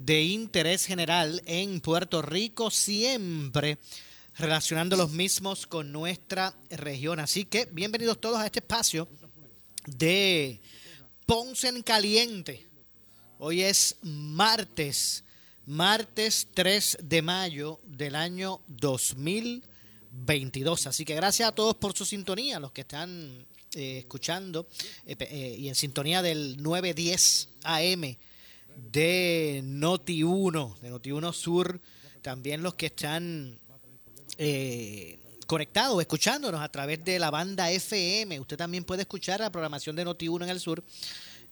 de interés general en Puerto Rico, siempre relacionando los mismos con nuestra región. Así que bienvenidos todos a este espacio de Ponce en Caliente. Hoy es martes, martes 3 de mayo del año 2022. Así que gracias a todos por su sintonía, los que están eh, escuchando eh, eh, y en sintonía del 910 AM de Noti1, de Noti1 Sur, también los que están eh, conectados, escuchándonos a través de la banda FM. Usted también puede escuchar la programación de Noti1 en el sur,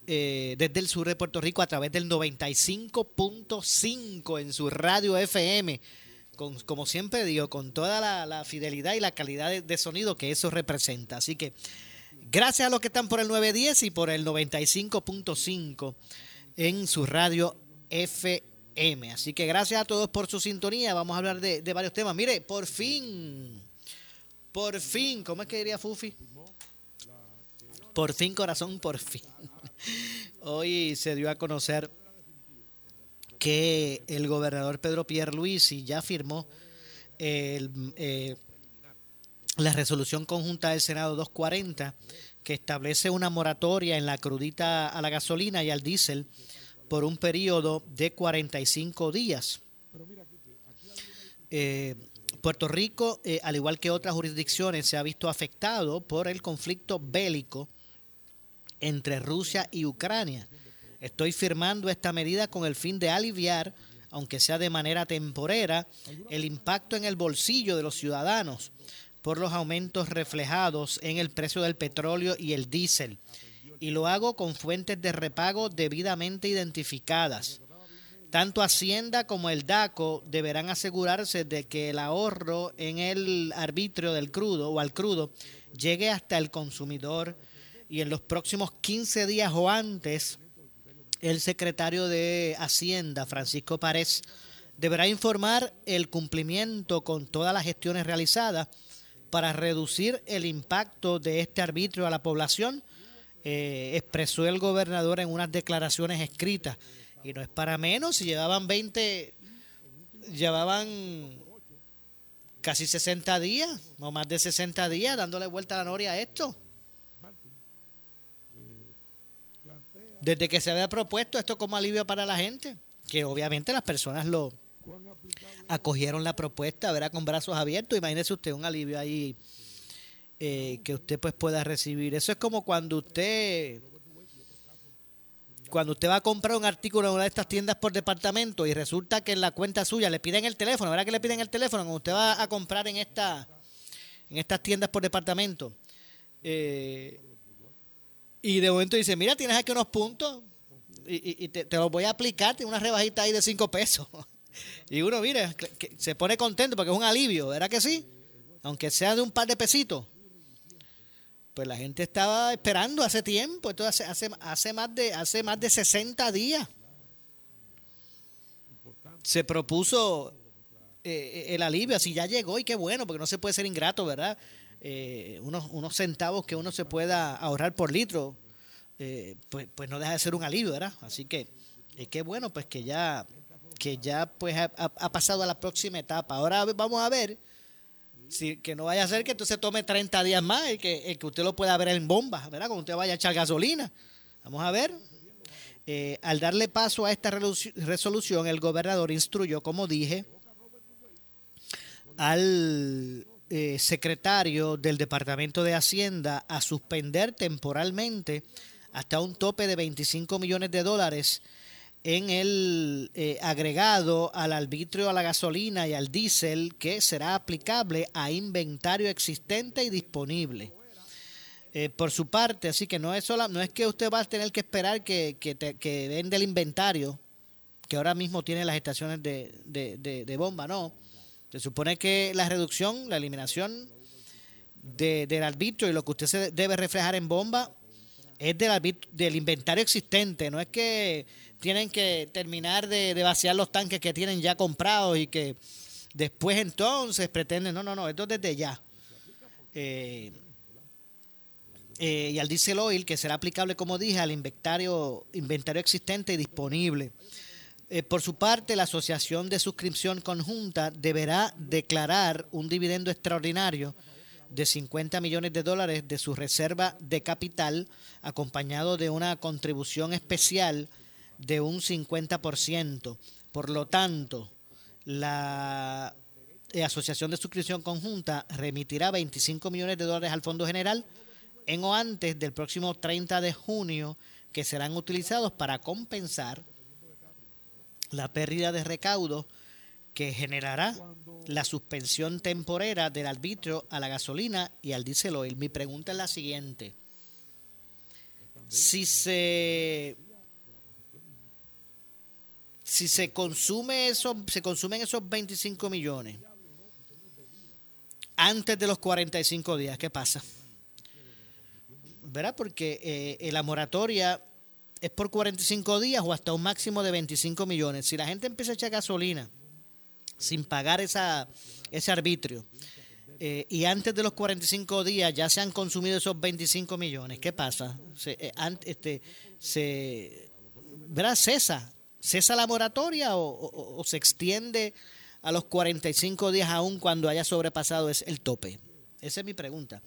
eh, desde el sur de Puerto Rico, a través del 95.5 en su radio FM. Con, como siempre digo, con toda la, fidelidad y la calidad de, de sonido que eso representa. Así que gracias a los que están por el 910 y por el 95.5 en su radio FM. Así que gracias a todos por su sintonía. Vamos a hablar de, varios temas. Mire, por fin, por fin, ¿cómo es que diría Fufi? Por fin, corazón, por fin. Hoy se dio a conocer que el gobernador Pedro Pierluisi ya firmó el, eh, la resolución conjunta del Senado 240 que establece una moratoria en la crudita a la gasolina y al diésel por un periodo de 45 días. Eh, Puerto Rico, eh, al igual que otras jurisdicciones, se ha visto afectado por el conflicto bélico entre Rusia y Ucrania. Estoy firmando esta medida con el fin de aliviar, aunque sea de manera temporera, el impacto en el bolsillo de los ciudadanos por los aumentos reflejados en el precio del petróleo y el diésel y lo hago con fuentes de repago debidamente identificadas. Tanto Hacienda como el DACO deberán asegurarse de que el ahorro en el arbitrio del crudo o al crudo llegue hasta el consumidor y en los próximos 15 días o antes el secretario de Hacienda, Francisco Párez, deberá informar el cumplimiento con todas las gestiones realizadas para reducir el impacto de este arbitrio a la población eh, expresó el gobernador en unas declaraciones escritas. Y no es para menos, si llevaban 20, llevaban casi 60 días, o más de 60 días, dándole vuelta a la noria a esto. Desde que se había propuesto esto como alivio para la gente, que obviamente las personas lo acogieron la propuesta, verá con brazos abiertos, imagínese usted un alivio ahí eh, que usted pues pueda recibir. Eso es como cuando usted cuando usted va a comprar un artículo en una de estas tiendas por departamento y resulta que en la cuenta suya le piden el teléfono, ¿verdad que le piden el teléfono? Cuando usted va a comprar en esta en estas tiendas por departamento eh, y de momento dice, mira, tienes aquí unos puntos y, te, te, los voy a aplicar, tiene una rebajita ahí de cinco pesos. y uno, mire, se pone contento porque es un alivio, ¿verdad que sí? Aunque sea de un par de pesitos pues la gente estaba esperando hace tiempo, esto hace, hace, hace, más de, hace más de 60 días. Se propuso eh, el alivio, así ya llegó y qué bueno, porque no se puede ser ingrato, ¿verdad? Eh, unos, unos centavos que uno se pueda ahorrar por litro, eh, pues, pues no deja de ser un alivio, ¿verdad? Así que qué bueno, pues que ya, que ya pues ha, pasado a la próxima etapa. Ahora vamos a ver Sí, que no vaya a ser que entonces tome 30 días más y que, que usted lo pueda ver en bomba, ¿verdad? Cuando usted vaya a echar gasolina. Vamos a ver. Eh, al darle paso a esta resolución, el gobernador instruyó, como dije, al eh, secretario del Departamento de Hacienda a suspender temporalmente hasta un tope de 25 millones de dólares en el eh, agregado al arbitrio a la gasolina y al diésel que será aplicable a inventario existente y disponible. Eh, por su parte, así que no es, sola, no es que usted va a tener que esperar que, que, que vende el inventario que ahora mismo tiene las estaciones de, de, bomba, no. Se supone que la reducción, la eliminación del arbitrio y lo que usted se debe reflejar en bomba es del, del inventario existente, no es que tienen que terminar de, vaciar los tanques que tienen ya comprados y que después entonces pretenden, no, no, no, esto desde ya. Eh, eh, y al diesel oil, que será aplicable, como dije, al inventario, inventario existente y disponible. Eh, por su parte, la Asociación de Suscripción Conjunta deberá declarar un dividendo extraordinario de 50 millones de dólares de su reserva de capital, acompañado de una contribución especial de un 50%. Por lo tanto, la Asociación de Suscripción Conjunta remitirá 25 millones de dólares al Fondo General en o antes del próximo 30 de junio, que serán utilizados para compensar la pérdida de recaudo que generará la suspensión temporera del arbitrio a la gasolina y al diésel oil. Mi pregunta es la siguiente. Si se si se consume eso, se consumen esos 25 millones antes de los 45 días, ¿qué pasa? ¿Verdad? Porque eh, la moratoria es por 45 días o hasta un máximo de 25 millones. Si la gente empieza a echar gasolina sin pagar esa, ese arbitrio eh, y antes de los 45 días ya se han consumido esos 25 millones, ¿qué pasa? Se, eh, este, se, ¿verdad? Cesa ¿Cesa la moratoria o, se extiende a los 45 días aún cuando haya sobrepasado el tope? Esa es mi pregunta.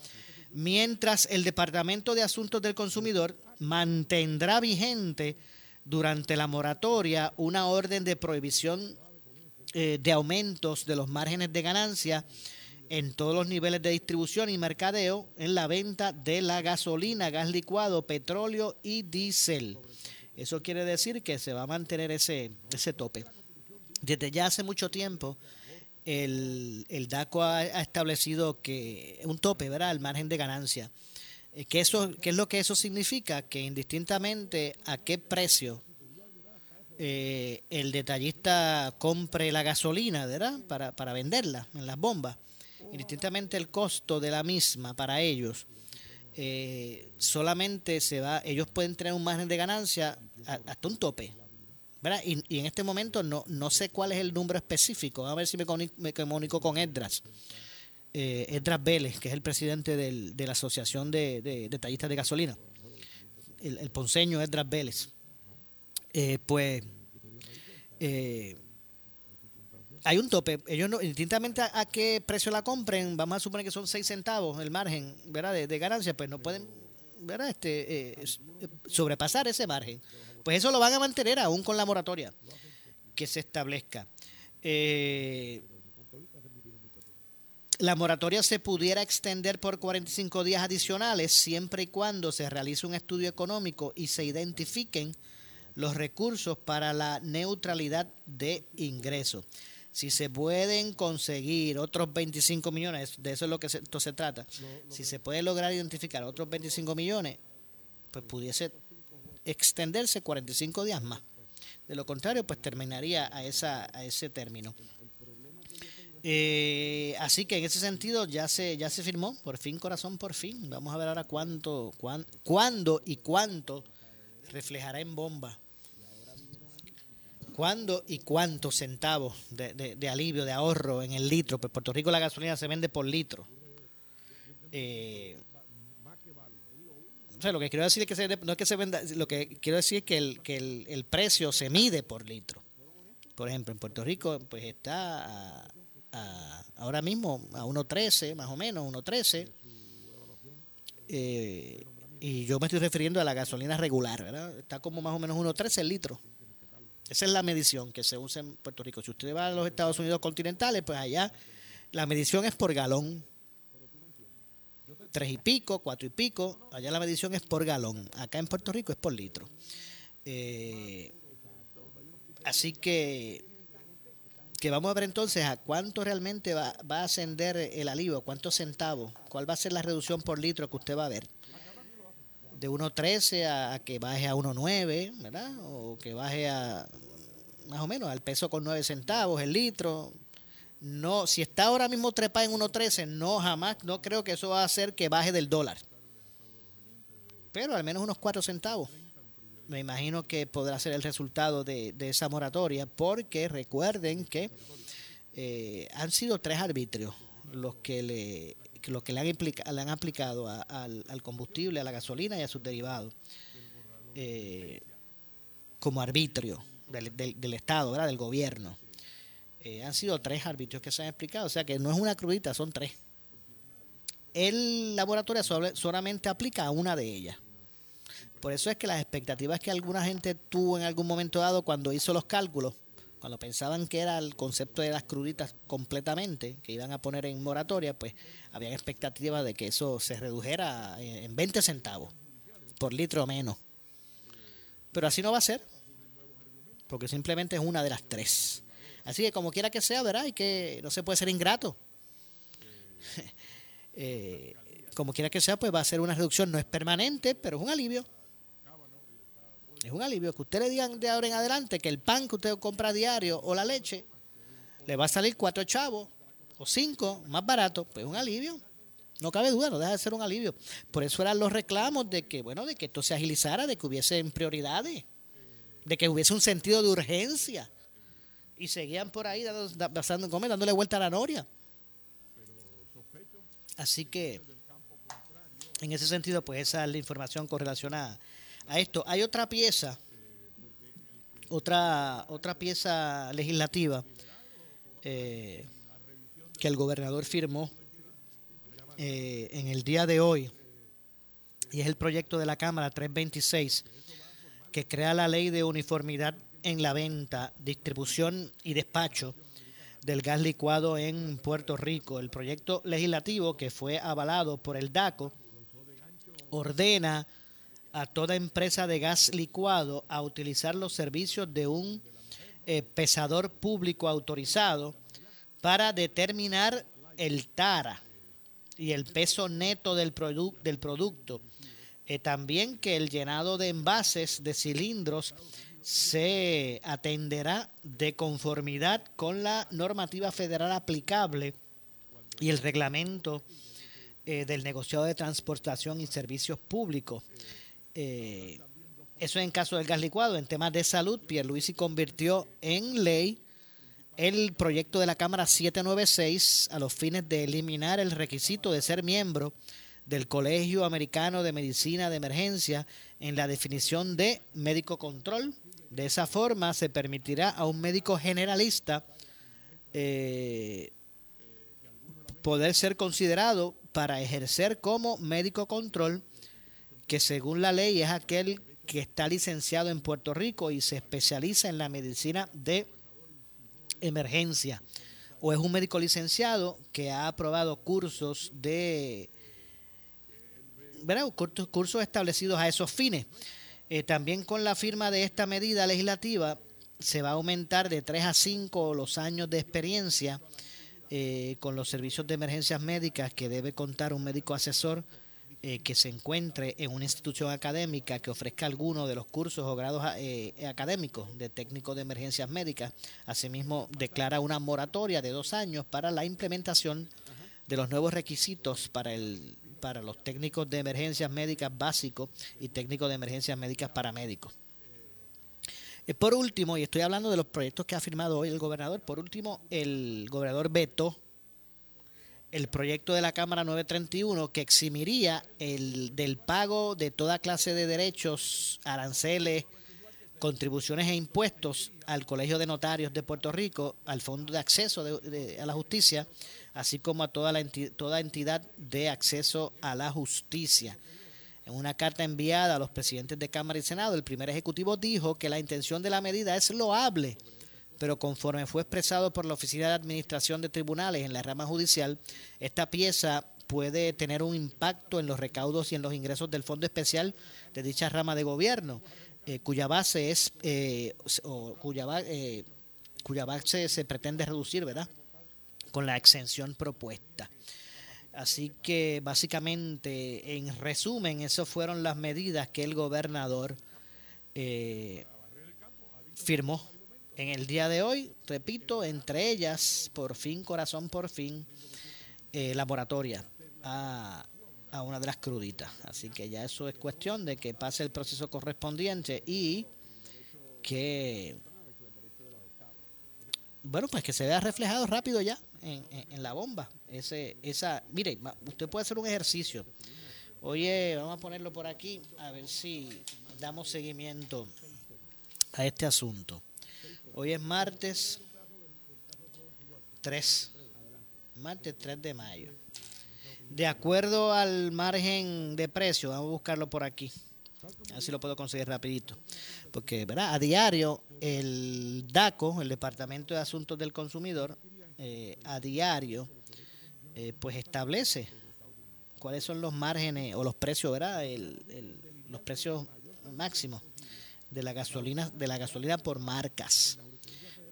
Mientras el Departamento de Asuntos del Consumidor mantendrá vigente durante la moratoria una orden de prohibición eh, de aumentos de los márgenes de ganancia en todos los niveles de distribución y mercadeo en la venta de la gasolina, gas licuado, petróleo y diésel. Eso quiere decir que se va a mantener ese, ese tope. Desde ya hace mucho tiempo, el, DACO ha, establecido que un tope, ¿verdad? El margen de ganancia. Eh, ¿Qué, eso, ¿Qué es lo que eso significa? Que indistintamente a qué precio eh, el detallista compre la gasolina, ¿verdad? Para, para venderla en las bombas, indistintamente el costo de la misma para ellos, eh, solamente se va, ellos pueden tener un margen de ganancia hasta un tope. ¿verdad? Y, en este momento no, no sé cuál es el número específico. A ver si me comunico, con Edras. Eh, Edras Vélez, que es el presidente del, de la Asociación de, de, Detallistas de Gasolina. El, ponceño Edras Vélez. Eh, pues eh, hay un tope. Ellos no, indistintamente a, qué precio la compren, vamos a suponer que son 6 centavos el margen ¿verdad? De, ganancia, pues no pueden ¿verdad? Este, eh, sobrepasar ese margen. Pues eso lo van a mantener aún con la moratoria que se establezca. Eh, la moratoria se pudiera extender por 45 días adicionales siempre y cuando se realice un estudio económico y se identifiquen los recursos para la neutralidad de ingresos si se pueden conseguir otros 25 millones, de eso es lo que se, esto se trata, si se puede lograr identificar otros 25 millones, pues pudiese extenderse 45 días más. De lo contrario, pues terminaría a, esa, a ese término. Eh, así que en ese sentido ya se ya se firmó, por fin corazón, por fin. Vamos a ver ahora cuánto, cuándo y cuánto reflejará en bomba ¿Cuándo y cuántos centavos de, alivio, de ahorro en el litro? Pues Puerto Rico la gasolina se vende por litro. Eh, lo que quiero decir es que no es que se venda, lo que quiero decir es que el, que el, precio se mide por litro. Por ejemplo, en Puerto Rico pues está ahora mismo a 1.13, más o menos, 1.13. Eh, y yo me estoy refiriendo a la gasolina regular, ¿verdad? Está como más o menos 1.13 el litro. Esa es la medición que se usa en Puerto Rico. Si usted va a los Estados Unidos continentales, pues allá la medición es por galón. Tres y pico, cuatro y pico. Allá la medición es por galón. Acá en Puerto Rico es por litro. Eh, así que, que vamos a ver entonces a cuánto realmente va, a ascender el alivio, cuántos centavos, cuál va a ser la reducción por litro que usted va a ver de 1.13 a, a, que baje a 1.9, ¿verdad? O que baje a más o menos al peso con 9 centavos el litro. No, si está ahora mismo trepa en 1.13, no jamás, no creo que eso va a hacer que baje del dólar. Pero al menos unos 4 centavos. Me imagino que podrá ser el resultado de, de esa moratoria, porque recuerden que eh, han sido tres arbitrios los que le los que le han, implica, le han aplicado al, al, combustible, a la gasolina y a sus derivados eh, como arbitrio del, del, del, Estado, ¿verdad? del gobierno. Eh, han sido tres arbitrios que se han explicado, o sea que no es una crudita, son tres. El laboratorio solamente aplica a una de ellas. Por eso es que las expectativas que alguna gente tuvo en algún momento dado cuando hizo los cálculos, cuando pensaban que era el concepto de las cruditas completamente, que iban a poner en moratoria, pues habían expectativas de que eso se redujera en 20 centavos por litro o menos. Pero así no va a ser, porque simplemente es una de las tres. Así que como quiera que sea, ¿verdad? Y que no se puede ser ingrato. eh, como quiera que sea, pues va a ser una reducción, no es permanente, pero es un alivio. Es un alivio que usted le digan de ahora en adelante que el pan que usted compra diario o la leche le va a salir cuatro chavos o cinco más barato, pues es un alivio. No cabe duda, no deja de ser un alivio. Por eso eran los reclamos de que, bueno, de que esto se agilizara, de que hubiesen prioridades, de que hubiese un sentido de urgencia. Y seguían por ahí dando, dándole vuelta a la noria. Así que, en ese sentido, pues esa es la información correlacionada a esto. Hay otra pieza, otra, otra pieza legislativa eh, que el gobernador firmó eh, en el día de hoy, y es el proyecto de la Cámara 326, que crea la ley de uniformidad en la venta, distribución y despacho del gas licuado en Puerto Rico. El proyecto legislativo que fue avalado por el DACO ordena a toda empresa de gas licuado a utilizar los servicios de un eh, pesador público autorizado para determinar el TARA y el peso neto del, produ del producto. Eh, también que el llenado de envases de cilindros se atenderá de conformidad con la normativa federal aplicable y el reglamento eh, del negociado de transportación y servicios públicos. Eh, eso en caso del gas licuado. En temas de salud, Pierluisi convirtió en ley el proyecto de la Cámara 796 a los fines de eliminar el requisito de ser miembro del Colegio Americano de Medicina de Emergencia en la definición de médico control. De esa forma se permitirá a un médico generalista eh, poder ser considerado para ejercer como médico control que según la ley es aquel que está licenciado en Puerto Rico y se especializa en la medicina de emergencia. O es un médico licenciado que ha aprobado cursos de ¿verdad? cursos establecidos a esos fines. Eh, también con la firma de esta medida legislativa se va a aumentar de 3 a 5 los años de experiencia eh, con los servicios de emergencias médicas que debe contar un médico asesor eh, que se encuentre en una institución académica que ofrezca alguno de los cursos o grados académicos de técnico de emergencias médicas. Asimismo, declara una moratoria de dos años para la implementación de los nuevos requisitos para el para los técnicos de emergencias médicas básicos y técnicos de emergencias médicas paramédicos. Eh, por último, y estoy hablando de los proyectos que ha firmado hoy el gobernador, por último, el gobernador vetó el proyecto de la Cámara 931 que eximiría el del pago de toda clase de derechos, aranceles, contribuciones e impuestos al Colegio de Notarios de Puerto Rico, al Fondo de Acceso a la Justicia, así como a toda, la toda entidad de acceso a la justicia. En una carta enviada a los presidentes de Cámara y Senado, el primer ejecutivo dijo que la intención de la medida es loable pero conforme fue expresado por la Oficina de Administración de Tribunales en la rama judicial, esta pieza puede tener un impacto en los recaudos y en los ingresos del fondo especial de dicha rama de gobierno, eh, cuya base es eh, o cuya, eh, cuya base se pretende reducir, ¿verdad? Con la exención propuesta. Así que básicamente, en resumen, esas fueron las medidas que el gobernador firmó en el día de hoy, repito, entre ellas, por fin, corazón, por fin, eh, laboratoria a, a una de las cruditas. Así que ya eso es cuestión de que pase el proceso correspondiente y que, bueno, pues que se vea reflejado rápido ya en, la bomba. Ese, esa, mire, usted puede hacer un ejercicio. Oye, vamos a ponerlo por aquí, a ver si damos seguimiento a este asunto. Hoy es martes 3, martes 3 de mayo. De acuerdo al margen de precio, vamos a buscarlo por aquí. A ver si lo puedo conseguir rapidito. Porque, ¿verdad? A diario, el DACO, el Departamento de Asuntos del Consumidor, eh, a diario, eh, pues establece cuáles son los márgenes o los precios, ¿verdad? los precios máximos de la gasolina, de la gasolina por marcas.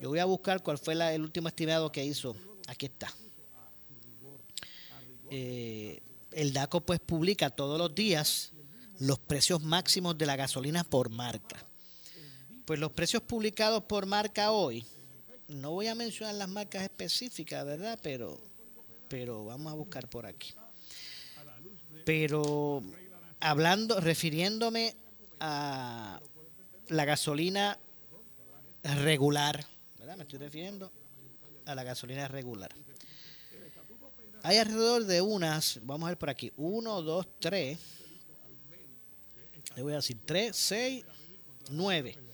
Yo voy a buscar cuál fue el último estimado que hizo. Aquí está. Eh, el DACO pues publica todos los días los precios máximos de la gasolina por marca. Pues los precios publicados por marca hoy, no voy a mencionar las marcas específicas, ¿verdad? Pero, pero vamos a buscar por aquí. Pero hablando, refiriéndome a la gasolina regular, ¿verdad? Me estoy refiriendo a la gasolina regular. Hay alrededor de unas, vamos a ver por aquí, 1, 2, 3, le voy a decir 3, 6, 9.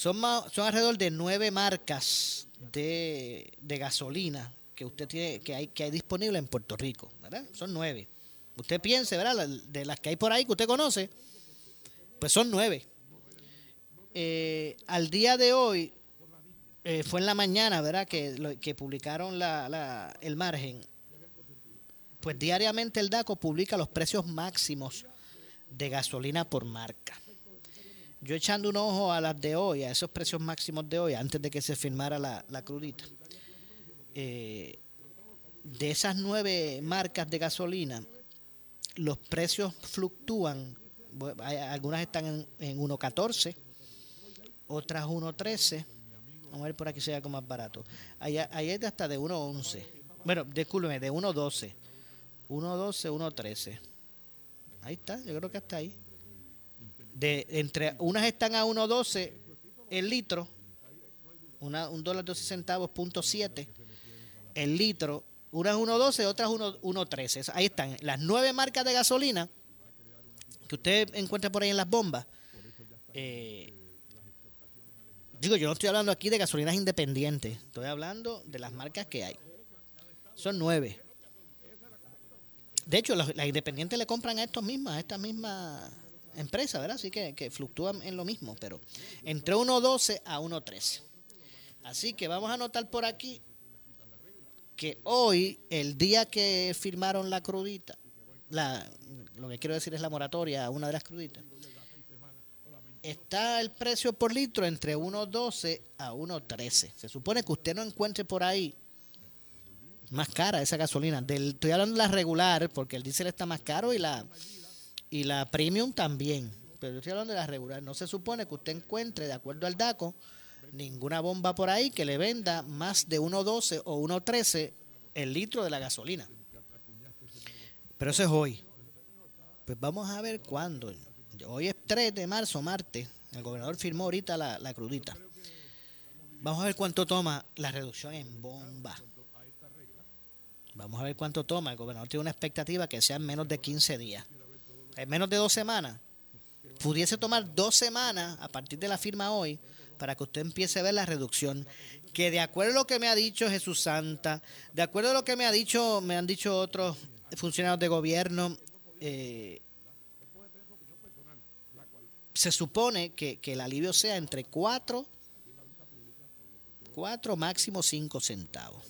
Son, son alrededor de 9 marcas de, de gasolina que usted tiene, que hay, que hay disponible en Puerto Rico, ¿verdad? Son 9. Usted piense, ¿verdad? De las que hay por ahí que usted conoce, pues son 9. Eh, al día de hoy, eh, fue en la mañana, ¿verdad? Que, que publicaron la, el margen. Pues diariamente el DACO publica los precios máximos de gasolina por marca. Yo echando un ojo a las de hoy, a esos precios máximos de hoy, antes de que se firmara la, crudita, eh, de esas nueve marcas de gasolina, los precios fluctúan, algunas están en, en 1.14, otras 1.13. Vamos a ver por aquí hay algo más barato. Ahí, hay hasta de 1.11. Bueno, discúlpeme, de 1.12. 1.12, 1.13. Ahí está, yo creo que hasta ahí. De, entre unas están a 1.12 el litro, una, un dólar 12 centavos, punto 7 el litro, unas 1.12, otras 1.13. Ahí están las nueve marcas de gasolina que usted encuentra por ahí en las bombas. Eh, Digo, yo no estoy hablando aquí de gasolinas independientes, estoy hablando de las marcas que hay. Son nueve. De hecho, las, independientes le compran a estos mismas, a estas mismas empresas, ¿verdad? Así que, que fluctúan en lo mismo, pero entre 1.12 a 1.13. Así que vamos a anotar por aquí que hoy, el día que firmaron la crudita, la, lo que quiero decir es la moratoria a una de las cruditas, está el precio por litro entre 1.12 a 1.13. Se supone que usted no encuentre por ahí más cara esa gasolina. Del, estoy hablando de la regular, porque el diésel está más caro y la, y la premium también. Pero yo estoy hablando de la regular. No se supone que usted encuentre, de acuerdo al DACO, ninguna bomba por ahí que le venda más de 1.12 o 1.13 el litro de la gasolina. Pero eso es hoy. Pues vamos a ver cuándo. Hoy es 3 de marzo, martes. El gobernador firmó ahorita la, crudita. Vamos a ver cuánto toma la reducción en bomba. Vamos a ver cuánto toma. El gobernador tiene una expectativa que sea en menos de 15 días. En menos de dos semanas. Pudiese tomar dos semanas a partir de la firma hoy para que usted empiece a ver la reducción. Que de acuerdo a lo que me ha dicho Jesús Santa, de acuerdo a lo que me ha dicho, me han dicho otros funcionarios de gobierno, eh, se supone que, el alivio sea entre 4, 4 máximo 5 centavos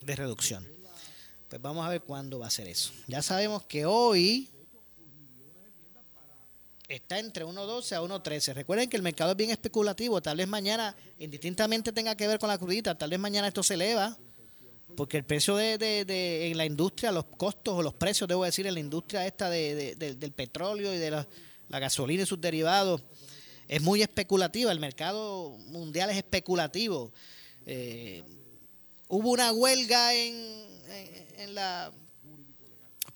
de reducción. Pues vamos a ver cuándo va a ser eso. Ya sabemos que hoy está entre 1.12 a 1.13. Recuerden que el mercado es bien especulativo. Tal vez mañana, indistintamente tenga que ver con la crudita, tal vez mañana esto se eleva. Porque el precio de, de, en la industria, los costos o los precios, debo decir, en la industria esta del petróleo y de la, gasolina y sus derivados, es muy especulativa. El mercado mundial es especulativo. Eh, hubo una huelga en, en, la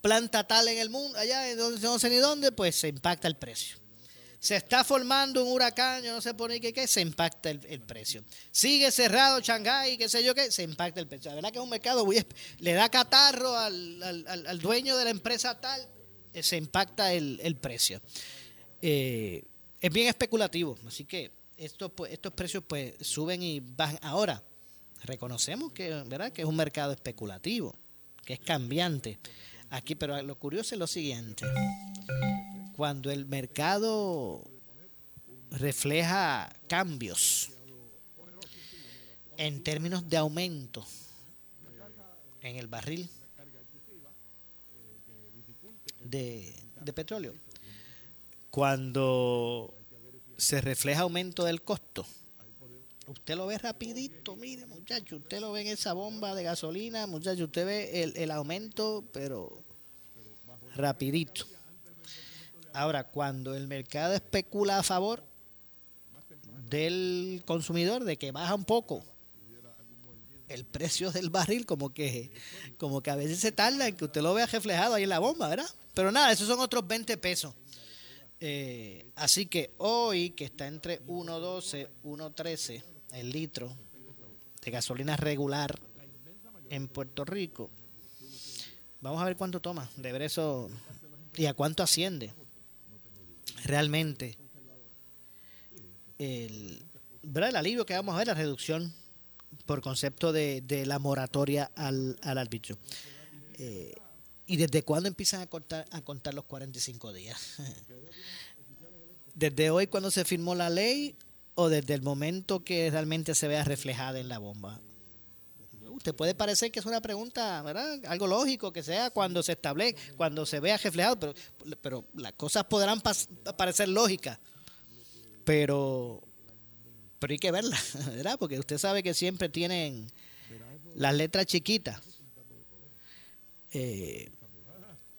planta tal en el mundo, allá en donde no sé ni dónde, pues se impacta el precio. Se está formando un huracán, yo no sé por qué, qué se impacta el, precio. Sigue cerrado Shanghái, qué sé yo qué, se impacta el precio. La verdad que es un mercado, le da catarro al, dueño de la empresa tal, eh, se impacta el, precio. Eh, es bien especulativo, así que estos, pues, estos precios pues suben y bajan. Ahora, reconocemos que, ¿verdad? que es un mercado especulativo, que es cambiante. Aquí, pero lo curioso es lo siguiente. Cuando el mercado refleja cambios en términos de aumento en el barril de, de petróleo, cuando se refleja aumento del costo, Usted lo ve rapidito, mire muchacho, usted lo ve en esa bomba de gasolina, muchacho, usted ve el, aumento, pero rapidito. Ahora, cuando el mercado especula a favor del consumidor, de que baja un poco el precio del barril, como que, como que a veces se tarda en que usted lo vea reflejado ahí en la bomba, ¿verdad? Pero nada, esos son otros 20 pesos. Eh, así que hoy, que está entre 1.12, 1.13, el litro de gasolina regular en Puerto Rico. Vamos a ver cuánto toma. De eso y a cuánto asciende realmente el, el alivio que vamos a ver, la reducción por concepto de, la moratoria al, al árbitro. Eh, ¿Y desde cuándo empiezan a contar, a contar los 45 días? ¿Desde hoy cuando se firmó la ley o desde el momento que realmente se vea reflejada en la bomba? Usted puede parecer que es una pregunta, ¿verdad? Algo lógico que sea cuando se establece, cuando se vea reflejado, pero, pero las cosas podrán parecer lógicas, pero, pero hay que verlas, ¿verdad? Porque usted sabe que siempre tienen las letras chiquitas. Eh,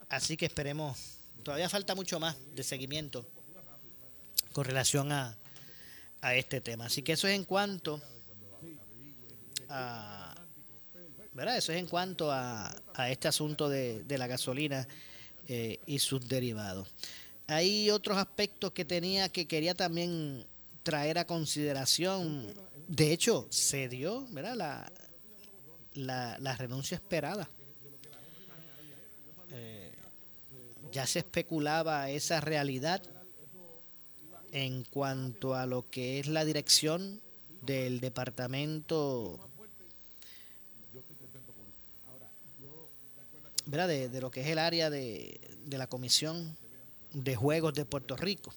así que esperemos, todavía falta mucho más de seguimiento con relación a, a este tema. Así que eso es en cuanto a, ¿verdad? Eso es en cuanto a, a este asunto de, de la gasolina eh, y sus derivados. Hay otros aspectos que tenía que quería también traer a consideración. De hecho, se dio, ¿verdad? La, la, la renuncia esperada. Eh, ya se especulaba esa realidad en cuanto a lo que es la dirección del departamento ¿verdad? De, lo que es el área de, la Comisión de Juegos de Puerto Rico.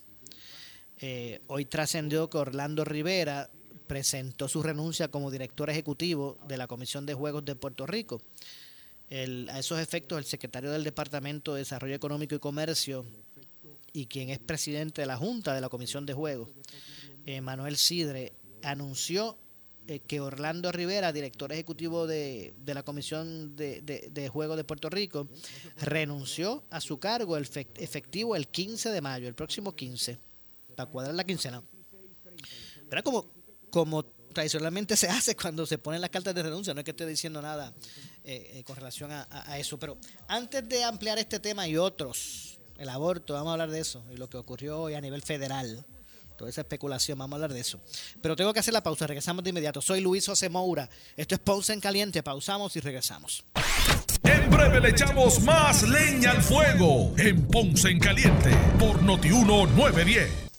Eh, hoy trascendió que Orlando Rivera presentó su renuncia como director ejecutivo de la Comisión de Juegos de Puerto Rico. a esos efectos, el secretario del Departamento de Desarrollo Económico y Comercio, y quien es presidente de la Junta de la Comisión de Juegos, eh, Manuel Sidre, anunció eh, que Orlando Rivera, director ejecutivo de, la Comisión de, Juegos de Puerto Rico, renunció a su cargo efectivo el 15 de mayo, el próximo 15, para cuadrar la quincena. Como, como tradicionalmente se hace cuando se ponen las cartas de renuncia, no es que esté diciendo nada eh, con relación a eso, pero antes de ampliar este tema y otros, el aborto, vamos a hablar de eso, y lo que ocurrió hoy a nivel federal. Toda esa especulación, vamos a hablar de eso. Pero tengo que hacer la pausa, regresamos de inmediato. Soy Luis José Moura. Esto es Ponce en Caliente. Pausamos y regresamos. En breve le echamos más leña al fuego en Ponce en Caliente por Notiuno 910.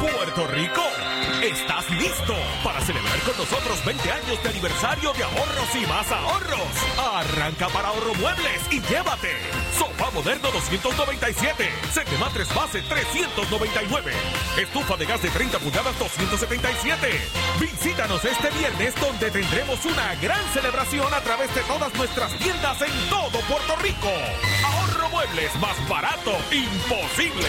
Puerto Rico, ¿estás listo para celebrar con nosotros 20 años de aniversario de ahorros y más ahorros? Arranca para Ahorro Muebles y llévate sofá moderno 297, set de matres base 399, estufa de gas de 30 pulgadas 277. Visítanos este viernes donde tendremos una gran celebración a través de todas nuestras tiendas en todo Puerto Rico. Ahorro Muebles más barato, imposible.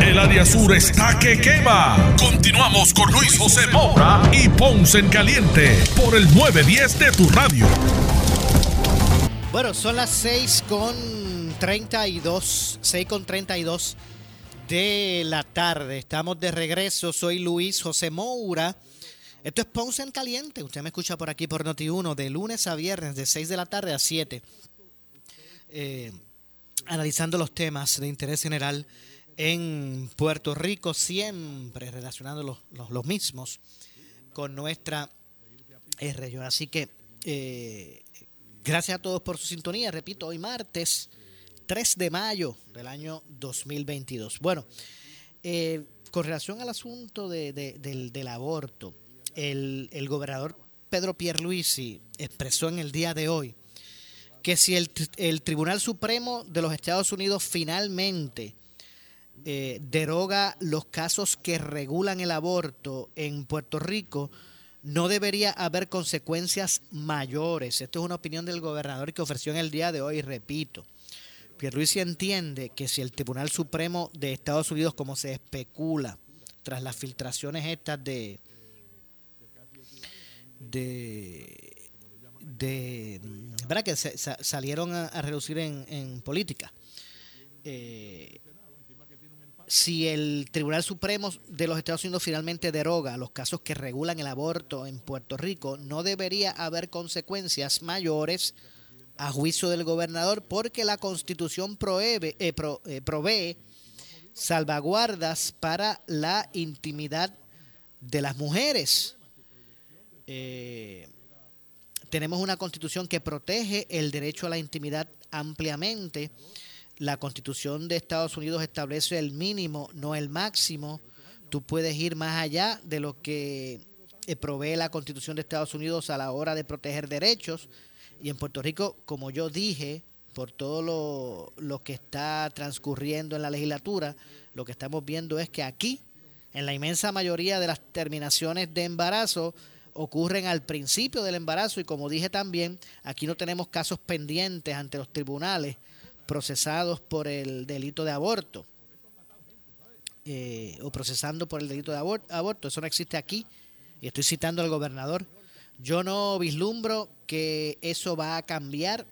El área sur está que quema. Continuamos con Luis José Moura y Ponce en Caliente por el 910 de tu radio. Bueno, son las 6 con 32, 6 con 32 de la tarde. Estamos de regreso. Soy Luis José Moura. Esto es Ponce en Caliente. Usted me escucha por aquí por Noti1 de lunes a viernes de 6 de la tarde a 7. Eh, analizando los temas de interés general en Puerto Rico, siempre relacionando los, los, mismos con nuestra región. Así que eh, gracias a todos por su sintonía. Repito, hoy martes 3 de mayo del año 2022. Bueno, eh, con relación al asunto de, del, del, aborto, el, el gobernador Pedro Pierluisi expresó en el día de hoy que si el, el Tribunal Supremo de los Estados Unidos finalmente eh, deroga los casos que regulan el aborto en Puerto Rico, no debería haber consecuencias mayores. Esto es una opinión del gobernador que ofreció en el día de hoy, repito. Pierluisi entiende que si el Tribunal Supremo de Estados Unidos, como se especula, tras las filtraciones estas de de, de ¿verdad? que se, salieron a, reducir en, en política, eh, si el Tribunal Supremo de los Estados Unidos finalmente deroga los casos que regulan el aborto en Puerto Rico, no debería haber consecuencias mayores a juicio del gobernador porque la Constitución prohíbe, eh, pro, eh, provee salvaguardas para la intimidad de las mujeres. Eh, tenemos una constitución que protege el derecho a la intimidad ampliamente. La constitución de Estados Unidos establece el mínimo, no el máximo. Tú puedes ir más allá de lo que eh, provee la constitución de Estados Unidos a la hora de proteger derechos. Y en Puerto Rico, como yo dije, por todo lo, lo que está transcurriendo en la legislatura, lo que estamos viendo es que aquí, en la inmensa mayoría de las terminaciones de embarazo, ocurren al principio del embarazo y como dije también, aquí no tenemos casos pendientes ante los tribunales procesados por el delito de aborto eh, o procesando por el delito de aborto. Eso no existe aquí y estoy citando al gobernador. Yo no vislumbro que eso va a cambiar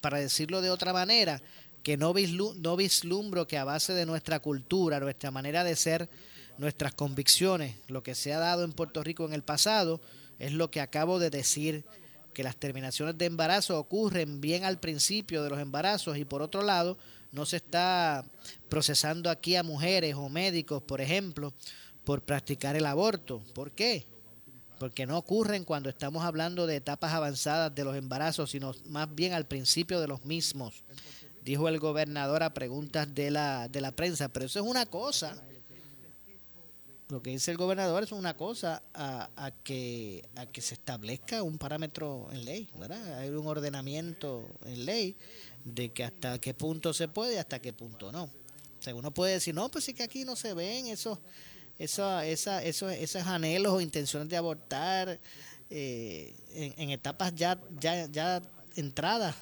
para decirlo de otra manera, que no, vislumbro que a base de nuestra cultura, nuestra manera de ser, nuestras convicciones, lo que se ha dado en Puerto Rico en el pasado, es lo que acabo de decir, que las terminaciones de embarazo ocurren bien al principio de los embarazos y por otro lado no se está procesando aquí a mujeres o médicos, por ejemplo, por practicar el aborto. ¿Por qué? porque no ocurren cuando estamos hablando de etapas avanzadas de los embarazos, sino más bien al principio de los mismos, dijo el gobernador a preguntas de la, de la prensa. Pero eso es una cosa, lo que dice el gobernador es una cosa a, a, que, a que se establezca un parámetro en ley, ¿verdad? Hay un ordenamiento en ley de que hasta qué punto se puede y hasta qué punto no. O sea, uno puede decir, no, pues sí que aquí no se ven esos eso, esa, eso, esos anhelos o intenciones de abortar eh, en, etapas ya, ya, ya entradas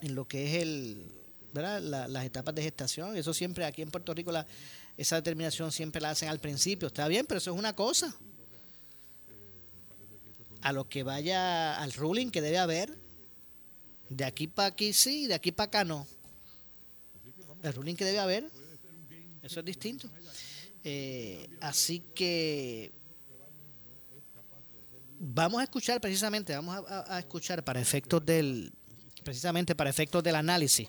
en lo que es el ¿verdad? las etapas de gestación. Eso siempre aquí en Puerto Rico la, esa determinación siempre la hacen al principio. Está bien, pero eso es una cosa. A lo que vaya al ruling que debe haber, de aquí para aquí sí, de aquí para acá no. El ruling que debe haber, eso es distinto. Eh, así que vamos a escuchar precisamente, vamos a, escuchar para efectos del, precisamente para efectos del análisis,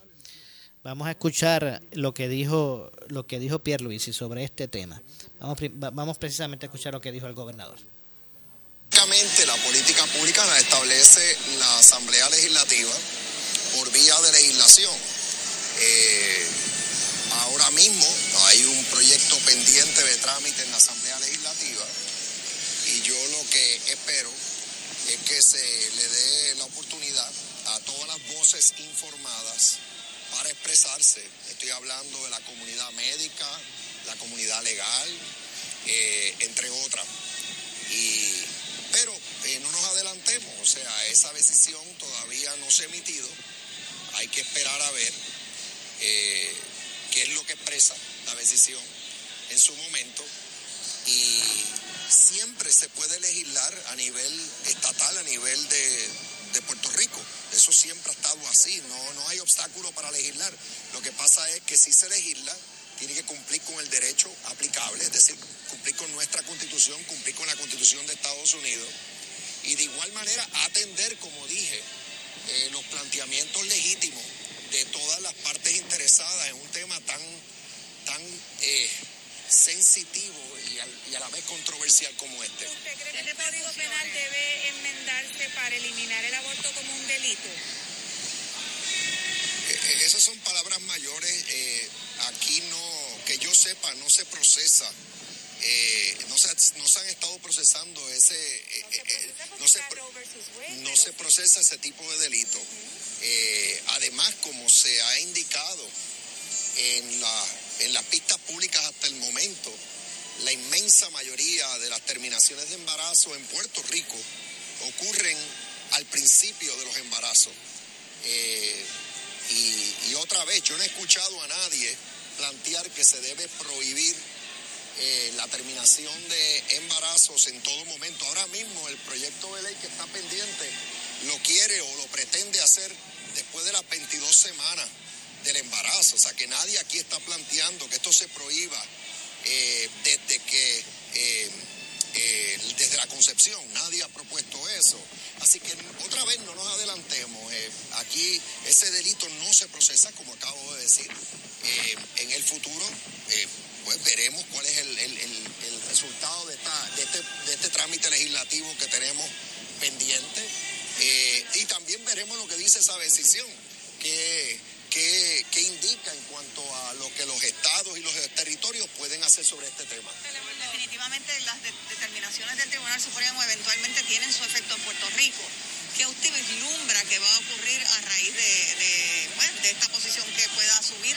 vamos a escuchar lo que dijo, lo que dijo Pierluisi sobre este tema. Vamos, vamos precisamente a escuchar lo que dijo el gobernador. La política pública la establece la Asamblea Legislativa por vía de legislación. Eh, ahora mismo hay un proyecto pendiente de trámite en la Asamblea Legislativa y yo lo que espero es que se le dé la oportunidad a todas las voces informadas para expresarse. Estoy hablando de la comunidad médica, la comunidad legal, eh, entre otras. Y, pero eh, no nos adelantemos, o sea, esa decisión todavía no se ha emitido. Hay que esperar a ver. Eh, qué es lo que expresa la decisión en su momento y siempre se puede legislar a nivel estatal, a nivel de, Puerto Rico. Eso siempre ha estado así, no, no hay obstáculo para legislar. Lo que pasa es que si se legisla, tiene que cumplir con el derecho aplicable, es decir, cumplir con nuestra constitución, cumplir con la constitución de Estados Unidos y de igual manera atender, como dije, eh, los planteamientos legítimos de todas las partes interesadas en un tema tan, tan eh, sensitivo y, a la vez controversial como este. ¿Usted cree que el Código Penal debe enmendarse para eliminar el aborto como un delito? Eh, eh, esas son palabras mayores. aquí no, que yo sepa, no se procesa. no, se, no se han estado procesando ese no se, no se procesa ese tipo de delito eh, además, como se ha indicado en, la, en las pistas públicas hasta el momento, la inmensa mayoría de las terminaciones de embarazo en Puerto Rico ocurren al principio de los embarazos. Eh, y, otra vez, yo no he escuchado a nadie plantear que se debe prohibir eh, la terminación de embarazos en todo momento. Ahora mismo el proyecto de ley que está pendiente lo quiere o lo pretende hacer después de las 22 semanas del embarazo. O sea, que nadie aquí está planteando que esto se prohíba eh, desde que eh, eh, desde la concepción. Nadie ha propuesto eso. Así que otra vez no nos adelantemos. Aquí ese delito no se procesa, como acabo de decir. En el futuro, pues veremos cuál es el, el- el- el resultado de, esta- de este, de este trámite legislativo que tenemos pendiente. Y también veremos lo que dice esa decisión, que, que, que indica en cuanto a lo que los estados y los territorios pueden hacer sobre este tema. Definitivamente las de- determinaciones del Tribunal Supremo eventualmente tienen su efecto en Puerto Rico. ¿Qué usted vislumbra que va a ocurrir a raíz de, de, de esta posición que pueda asumir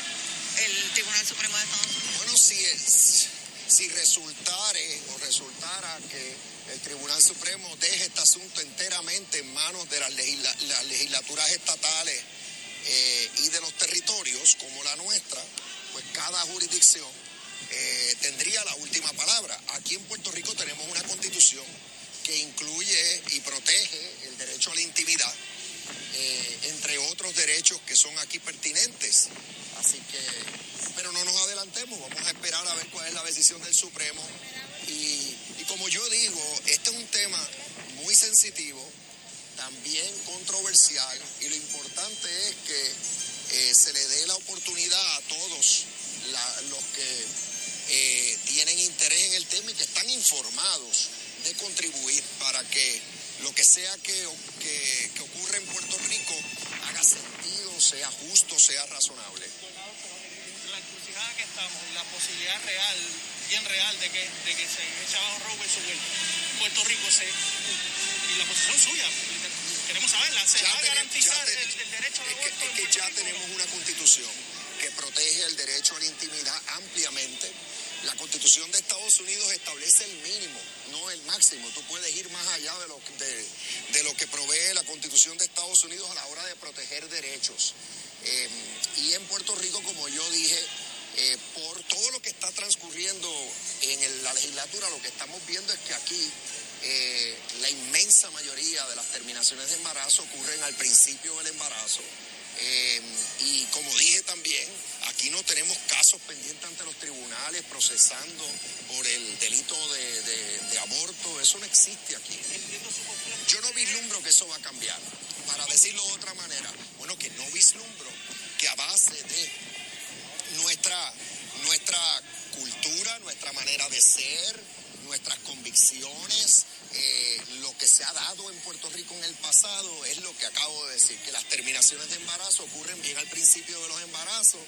el Tribunal Supremo de Estados Unidos? Bueno, si, es- si resultare o resultara que el Tribunal Supremo deje este asunto enteramente en manos de las, legisla- las legislaturas estatales eh, y de los territorios como la nuestra, pues cada jurisdicción eh, tendría la última palabra. Aquí en Puerto Rico tenemos una constitución que incluye y protege el derecho a la intimidad, eh, entre otros derechos que son aquí pertinentes. Así que, pero no nos adelantemos, vamos a esperar a ver cuál es la decisión del Supremo. Y, y como yo digo, este es un tema muy sensitivo, también controversial, y lo importante es que eh, se le dé la oportunidad a todos la- los que eh, tienen interés en el tema y que están informados de contribuir para que lo que sea que, que, que ocurra en Puerto Rico haga sentido, sea justo, sea razonable. la encrucijada que estamos, la posibilidad real, bien real, de que, de que se eche abajo Wade. Puerto Rico se. Y la posición suya, queremos saberla, ¿se Ya va a garantizar el, derecho de Es que, aborto? es que ya tenemos una constitución que protege el derecho a la intimidad ampliamente. La constitución de Estados Unidos establece el mínimo, no el máximo. Tú puedes ir más allá de lo, que- de, de lo que provee la constitución de Estados Unidos a la hora de proteger derechos. Eh, y en Puerto Rico, como yo dije, eh, por todo lo que está transcurriendo en el- la legislatura, lo que estamos viendo es que aquí eh, la inmensa mayoría de las terminaciones de embarazo ocurren al principio del embarazo. Eh, y como dije también, aquí no tenemos casos pendientes ante los tribunales procesando por el delito de, aborto. Eso no existe aquí. Yo no vislumbro que eso va a cambiar. Para decirlo de otra manera, bueno, que no vislumbro que a base de nuestra, nuestra cultura, nuestra manera de ser, nuestras convicciones, eh, lo que se ha dado en Puerto Rico en el pasado es lo que acabo de decir, que las terminaciones de embarazo ocurren bien al principio de los embarazos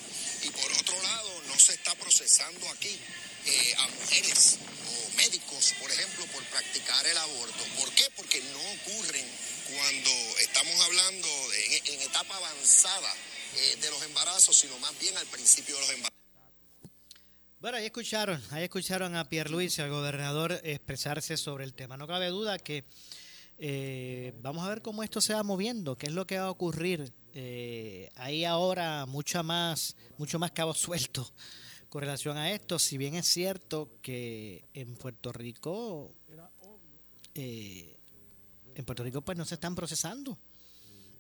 y por otro lado no se está procesando aquí eh, a mujeres o médicos, por ejemplo, por practicar el aborto. ¿Por qué? Porque no ocurren cuando estamos hablando en etapa avanzada eh, de los embarazos, sino más bien al principio de los embarazos. Bueno, ahí escucharon, ahí escucharon a Pierre Luis, al gobernador, expresarse sobre el tema. No cabe duda que eh, vamos a ver cómo esto se va moviendo, qué es lo que va a ocurrir. Eh, hay ahora mucho más, mucho más cabo suelto con relación a esto. Si bien es cierto que en Puerto Rico, eh, en Puerto Rico pues no se están procesando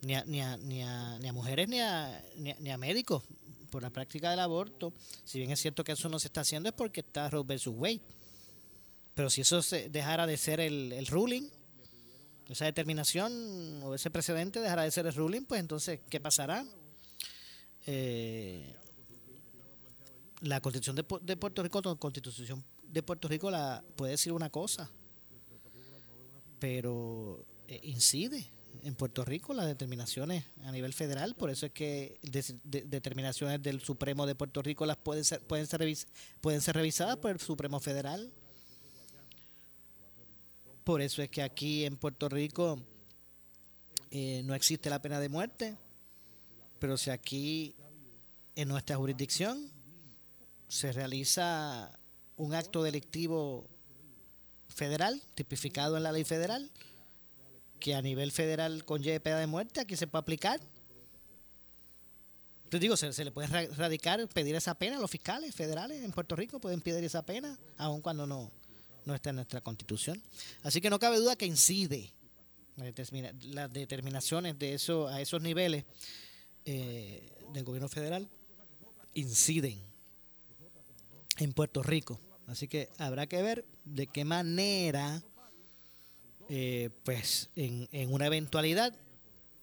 ni a, ni a, ni a, ni a mujeres ni a, ni a médicos por la práctica del aborto. Si bien es cierto que eso no se está haciendo es porque está Roe versus Wade. Pero si eso se dejara de ser el, el ruling, esa determinación o ese precedente dejara de ser el ruling, pues entonces, ¿qué pasará? Eh, la constitución de, de Puerto Rico, la constitución de Puerto Rico la puede decir una cosa, pero eh, incide en Puerto Rico las determinaciones a nivel federal, por eso es que de- de- determinaciones del Supremo de Puerto Rico las pueden ser pueden ser revis- pueden ser revisadas por el Supremo Federal. Por eso es que aquí en Puerto Rico eh, no existe la pena de muerte, pero si aquí en nuestra jurisdicción se realiza un acto delictivo federal, tipificado en la ley federal, que a nivel federal conlleve pena de muerte, aquí se puede aplicar. Te digo, se, se le puede ra- radicar, pedir esa pena a los fiscales federales en Puerto Rico, pueden pedir esa pena, aun cuando no, no está en nuestra constitución. Así que no cabe duda que incide las determinaciones de eso a esos niveles eh, del gobierno federal inciden en Puerto Rico. Así que habrá que ver de qué manera, eh, pues en, en una eventualidad,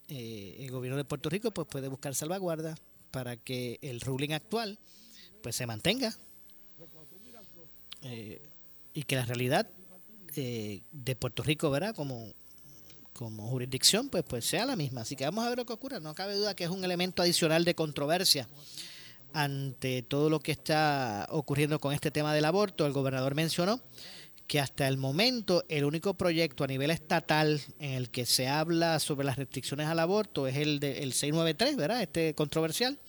eh, el gobierno de Puerto Rico pues puede buscar salvaguarda para que el ruling actual pues se mantenga eh, y que la realidad eh, de Puerto Rico, ¿verdad? Como, como jurisdicción, pues, pues sea la misma. Así que vamos a ver lo que ocurre. No cabe duda que es un elemento adicional de controversia ante todo lo que está ocurriendo con este tema del aborto. El gobernador mencionó que hasta el momento el único proyecto a nivel estatal en el que se habla sobre las restricciones al aborto es el del 693, ¿verdad? Este controversial,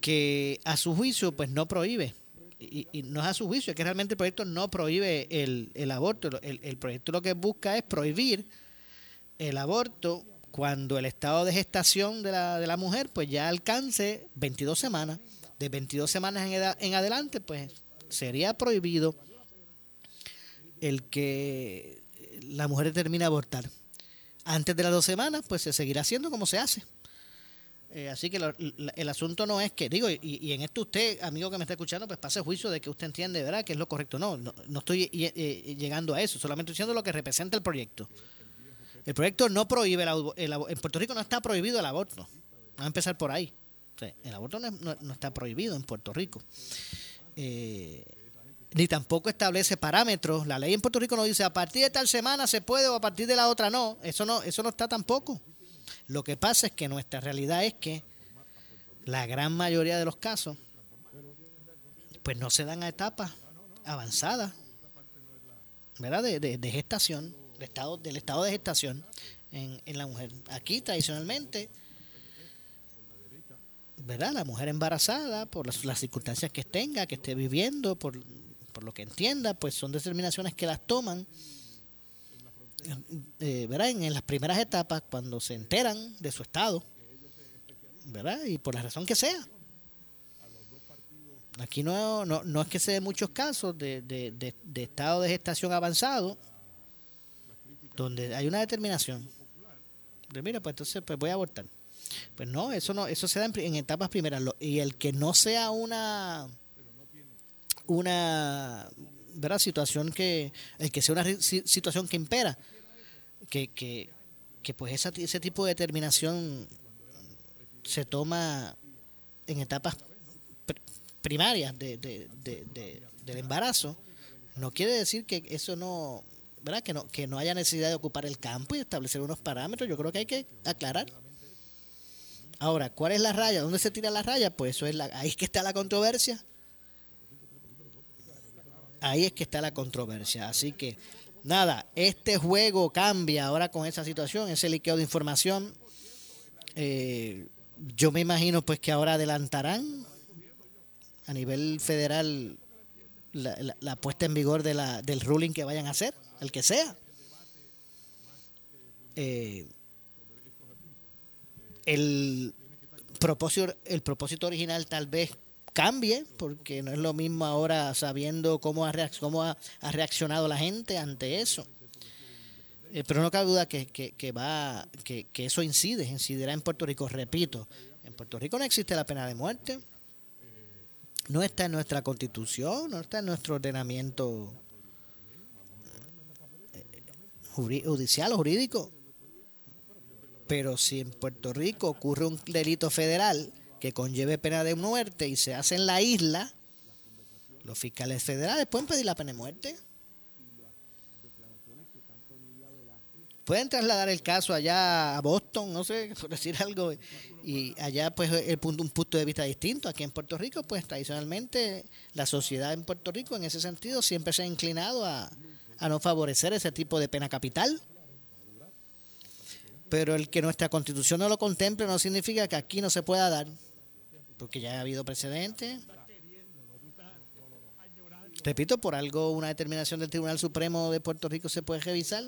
que a su juicio pues no prohíbe, y, no es a su juicio, es que realmente el proyecto no prohíbe el, el aborto, el, el proyecto lo que busca es prohibir el aborto cuando el estado de gestación de la, de la mujer pues ya alcance 22 semanas, de 22 semanas en, edad, en adelante pues sería prohibido el que la mujer termine a abortar. Antes de las dos semanas, pues se seguirá haciendo como se hace. Eh, así que lo- el asunto no es que, digo, y, en esto usted, amigo que me está escuchando, pues pase juicio de que usted entiende, ¿verdad?, que es lo correcto. No, no, no estoy eh, eh, llegando a eso, solamente diciendo lo que representa el proyecto. El proyecto no prohíbe, el, el abo- en Puerto Rico no está prohibido el aborto. Vamos a empezar por ahí. El aborto no, es- no- no está prohibido en Puerto Rico. Ni tampoco establece parámetros. La ley en Puerto Rico no dice a partir de tal semana se puede o a partir de la otra no. Eso no, eso no está tampoco. Lo que pasa es que nuestra realidad es que la gran mayoría de los casos pues no se dan a etapas avanzadas, ¿verdad? De, de- gestación, de estado, del estado de gestación en, en la mujer. Aquí tradicionalmente, ¿verdad? La mujer embarazada, por las, las circunstancias que tenga, que esté viviendo, por, por lo que entienda, pues son determinaciones que las toman, eh, ¿verdad? En, las primeras etapas, cuando se enteran de su estado, ¿verdad? Y por la razón que sea. Aquí no, no, no es que se den muchos casos de, de, de, estado de gestación avanzado, donde hay una determinación. De, mira, pues entonces pues voy a abortar. Pues no, eso no, eso se da en, etapas primeras. Y el que no sea una una ¿verdad? situación que el que sea una situación que impera que, que, que pues esa, ese tipo de determinación se toma en etapas pr- primarias de, de- de- de- del embarazo no quiere decir que eso no verdad que no que no haya necesidad de ocupar el campo y establecer unos parámetros. Yo creo que hay que aclarar. Ahora cuál es la raya dónde se tira la raya pues eso es la ahí que está la controversia ahí es que está la controversia así que nada este juego cambia ahora con esa situación ese liqueo de información eh, yo me imagino pues que ahora adelantarán a nivel federal la, puesta en vigor de la, del ruling que vayan a hacer, el que sea. Eh, el propósito, el propósito original tal vez cambie, porque no es lo mismo ahora sabiendo cómo ha, cómo ha, ha reaccionado la gente ante eso. Eh, pero no cabe duda que, que, que va que, que eso incide, incidirá en Puerto Rico. Repito, en Puerto Rico no existe la pena de muerte, no está en nuestra constitución, no está en nuestro ordenamiento eh, judicial o jurídico. Pero si en Puerto Rico ocurre un delito federal que conlleve pena de muerte y se hace en la isla, los fiscales federales pueden pedir la pena de muerte. Pueden trasladar el caso allá a Boston, no sé, por decir algo, y allá pues el punto, un punto de vista distinto. Aquí en Puerto Rico, pues tradicionalmente la sociedad en Puerto Rico en ese sentido siempre se ha inclinado a, a no favorecer ese tipo de pena capital. Pero el que nuestra constitución no lo contemple no significa que aquí no se pueda dar, porque ya ha habido precedentes. Repito, por algo una determinación del Tribunal Supremo de Puerto Rico se puede revisar.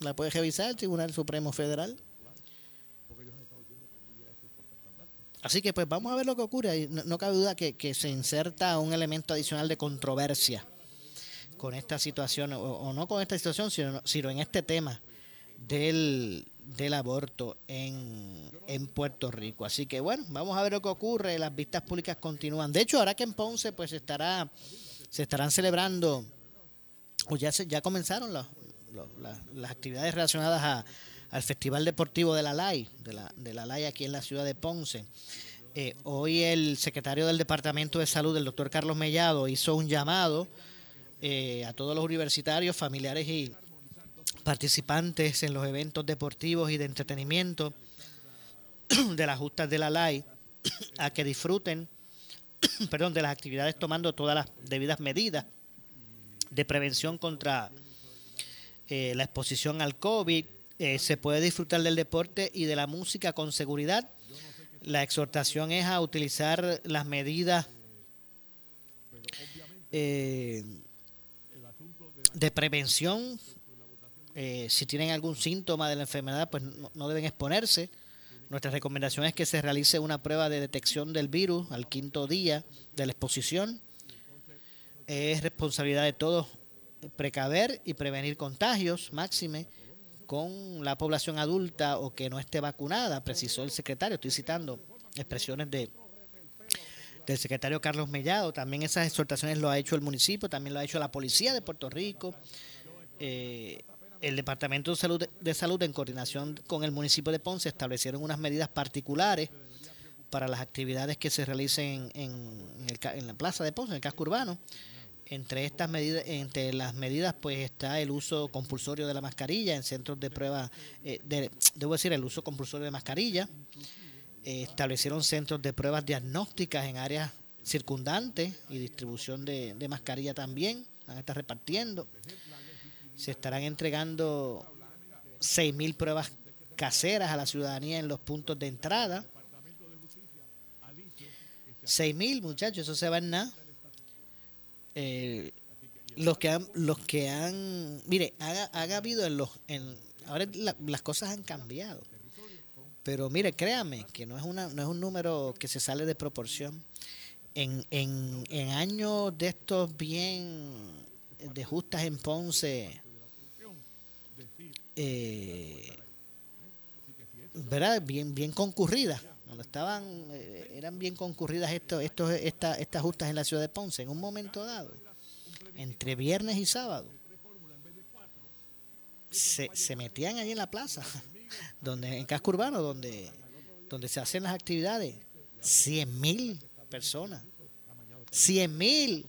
La puede revisar el Tribunal Supremo Federal. Así que pues vamos a ver lo que ocurre. No, cabe duda que, que se inserta un elemento adicional de controversia con esta situación, o, o no con esta situación, sino, sino en este tema del, del aborto en, en Puerto Rico. Así que bueno, vamos a ver lo que ocurre. Las vistas públicas continúan. De hecho, ahora que en Ponce pues estará, se estarán celebrando, o ya, se, ya comenzaron las, las actividades relacionadas a, al Festival Deportivo de la LAI, de la, de la LAI aquí en la ciudad de Ponce. Eh, hoy el secretario del Departamento de Salud, el doctor Carlos Mellado, hizo un llamado eh, a todos los universitarios, familiares y participantes en los eventos deportivos y de entretenimiento de las justas de la LAI a que disfruten perdón, de las actividades tomando todas las debidas medidas de prevención contra eh, la exposición al COVID. se puede disfrutar del deporte y de la música con seguridad la exhortación es a utilizar las medidas eh, de prevención. Eh, si tienen algún síntoma de la enfermedad, pues no, deben exponerse. Nuestra recomendación es que se realice una prueba de detección del virus al quinto día de la exposición. Es responsabilidad de todos precaver y prevenir contagios, máxime con la población adulta o que no esté vacunada, precisó el secretario. Estoy citando expresiones de del secretario Carlos Mellado. También esas exhortaciones lo ha hecho el municipio, también lo ha hecho la policía de Puerto Rico. Eh, el Departamento de Salud, de Salud, en coordinación con el municipio de Ponce, establecieron unas medidas particulares para las actividades que se realicen en, la plaza de Ponce, en el casco urbano. Entre estas medidas, entre las medidas, pues está el uso compulsorio de la mascarilla en centros de prueba, eh, debo decir, el uso compulsorio de mascarilla. Eh, establecieron centros de pruebas diagnósticas en áreas circundantes y distribución de, mascarilla también. Van a estar repartiendo. Se estarán entregando 6.000 pruebas caseras a la ciudadanía en los puntos de entrada. 6.000 muchachos, eso se va en nada eh, los que han, los que han, mire, ha, habido en los, en, ahora las cosas han cambiado, pero mire, créame que no es una, no es un número que se sale de proporción. En, en, en años de estos bien de justas en Ponce, eh, ¿verdad? Bien, bien concurridas. Cuando estaban, eh, eran bien concurridas estos, estos, esta, estas justas en la ciudad de Ponce, en un momento dado, entre viernes y sábado, se, se metían allí en la plaza, donde en casco urbano, donde, donde se hacen las actividades, cien mil personas, cien mil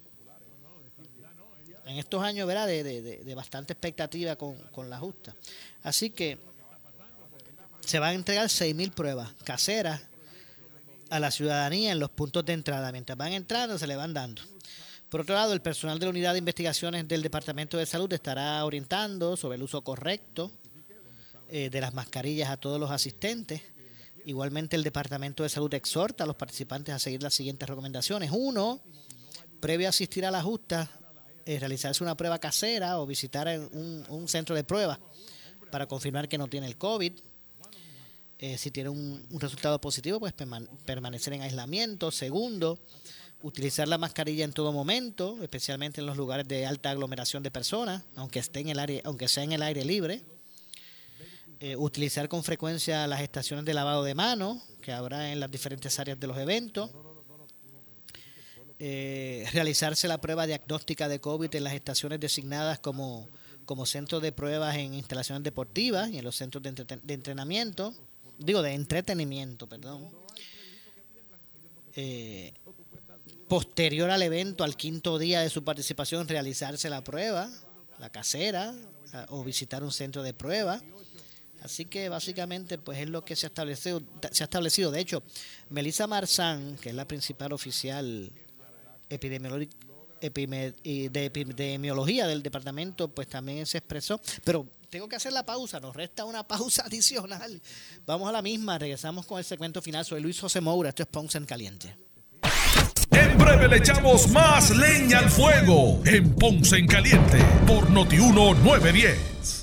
en estos años ¿verdad? De, bastante expectativa con, la justa. Así que se van a entregar mil pruebas caseras a la ciudadanía en los puntos de entrada. Mientras van entrando, se le van dando. Por otro lado, el personal de la Unidad de Investigaciones del Departamento de Salud estará orientando sobre el uso correcto eh, de las mascarillas a todos los asistentes. Igualmente, el Departamento de Salud exhorta a los participantes a seguir las siguientes recomendaciones. Uno, previo a asistir a la justa, realizarse una prueba casera o visitar un, centro de pruebas para confirmar que no tiene el COVID. Eh, si tiene un, resultado positivo, pues permanecer en aislamiento. Segundo, utilizar la mascarilla en todo momento, especialmente en los lugares de alta aglomeración de personas, aunque esté en el aire, aunque sea en el aire libre. Eh, utilizar con frecuencia las estaciones de lavado de manos que habrá en las diferentes áreas de los eventos. Eh, realizarse la prueba diagnóstica de COVID en las estaciones designadas como, como de pruebas en instalaciones deportivas y en los centros de, de entrenamiento digo, de entretenimiento, perdón. Eh, posterior al evento, al quinto día de su participación, realizarse la prueba, la casera, o visitar un centro de prueba. Así que básicamente pues es lo que se ha establecido. Se ha establecido. De hecho, Melissa Marzán, que es la principal oficial de epidemiología del departamento, pues también se expresó. Pero tengo que hacer la pausa, nos resta una pausa adicional. Vamos a la misma, regresamos con el segmento final. Soy Luis José Moura, esto es Ponce en Caliente. En breve le echamos más leña al fuego en Ponce en Caliente por Notiuno 910.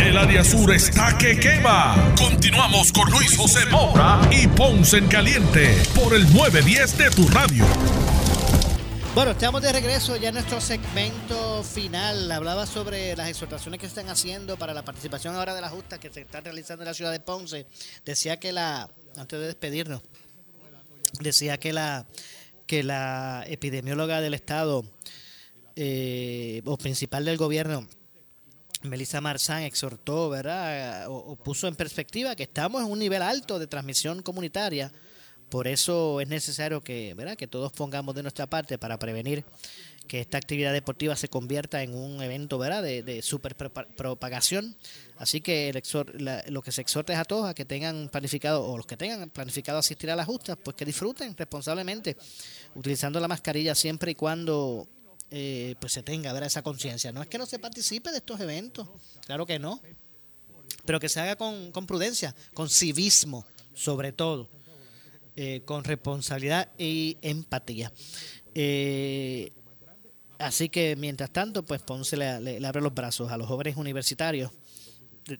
El área sur está que quema. Continuamos con Luis José Moura y Ponce en Caliente por el 910 de tu radio. Bueno, estamos de regreso ya en nuestro segmento final. Hablaba sobre las exhortaciones que están haciendo para la participación ahora de la justa que se están realizando en la ciudad de Ponce. Decía que la, antes de despedirnos, decía que la, que la epidemióloga del Estado eh, o principal del gobierno, Melissa Marzán exhortó, ¿verdad? O, puso en perspectiva que estamos en un nivel alto de transmisión comunitaria. Por eso es necesario que, ¿verdad? que todos pongamos de nuestra parte para prevenir que esta actividad deportiva se convierta en un evento ¿verdad? de, de. Así que el exhor, la, lo que se exhorta es a todos a que tengan planificado, o los que tengan planificado asistir a la justa, pues que disfruten responsablemente, utilizando la mascarilla siempre y cuando eh, pues se tenga ¿verdad? esa conciencia. No es que no se participe de estos eventos, claro que no, pero que se haga con, con prudencia, con civismo, sobre todo, eh, con responsabilidad y empatía. Eh, así que mientras tanto, pues Ponce le, le, abre los brazos a los jóvenes universitarios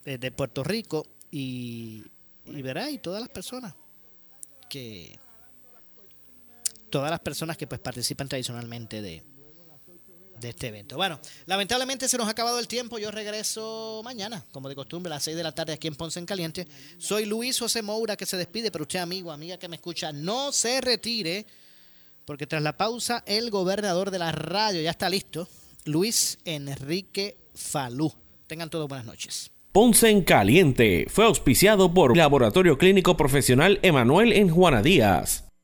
de, de Puerto Rico y, y verá, y todas las personas que todas las personas que pues participan tradicionalmente de, este evento. Bueno, lamentablemente se nos ha acabado el tiempo. Yo regreso mañana, como de costumbre, a las 6 de la tarde aquí en Ponce en Caliente. Soy Luis José Moura que se despide, pero usted, amigo, amiga que me escucha, no se retire, porque tras la pausa, el gobernador de la radio ya está listo, Luis Enrique Falú. Tengan todos buenas noches. Ponce en Caliente fue auspiciado por Laboratorio Clínico Profesional Emanuel en Juana Díaz.